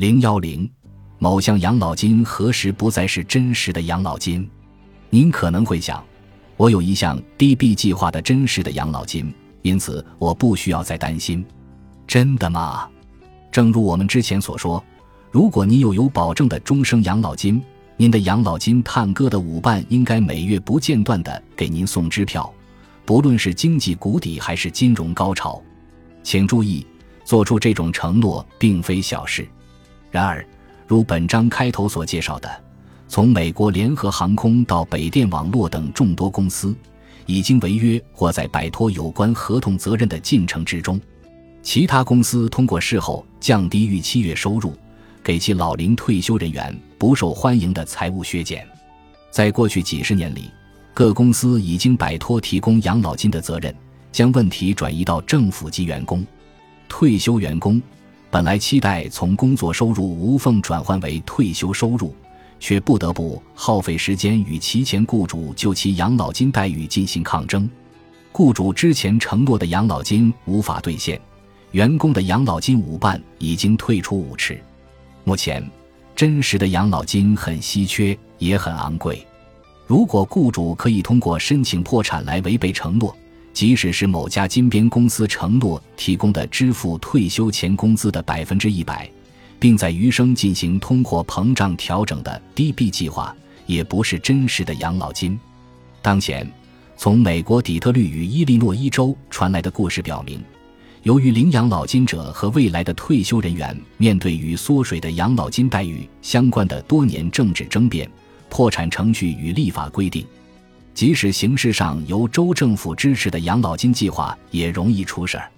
零幺零，某项养老金何时不再是真实的养老金？您可能会想，我有一项 DB 计划的真实的养老金，因此我不需要再担心。真的吗？正如我们之前所说，如果您有有保证的终生养老金，您的养老金探戈的舞伴应该每月不间断地给您送支票，不论是经济谷底还是金融高潮。请注意，做出这种承诺并非小事。然而，如本章开头所介绍的，从美国联合航空到北电网络等众多公司，已经违约或在摆脱有关合同责任的进程之中。其他公司通过事后降低预期月收入，给其老龄退休人员不受欢迎的财务削减。在过去几十年里，各公司已经摆脱提供养老金的责任。将问题转移到政府及员工、退休员工，本来期待从工作收入无缝转换为退休收入，却不得不耗费时间与其前雇主就其养老金待遇进行抗争。雇主之前承诺的养老金无法兑现，员工的养老金舞伴已经退出舞池。目前，真实的养老金很稀缺，也很昂贵。如果雇主可以通过申请破产来违背承诺，即使是某家金边公司承诺提供的支付退休前工资的百分之一百，并在余生进行通货膨胀调整的 DB 计划，也不是真实的养老金。当前，从美国底特律与伊利诺伊州传来的故事表明，由于领养老金者和未来的退休人员面对与缩水的养老金待遇相关的多年政治争辩，破产程序与立法规定。即使形式上由州政府支持的养老金计划，也容易出事儿。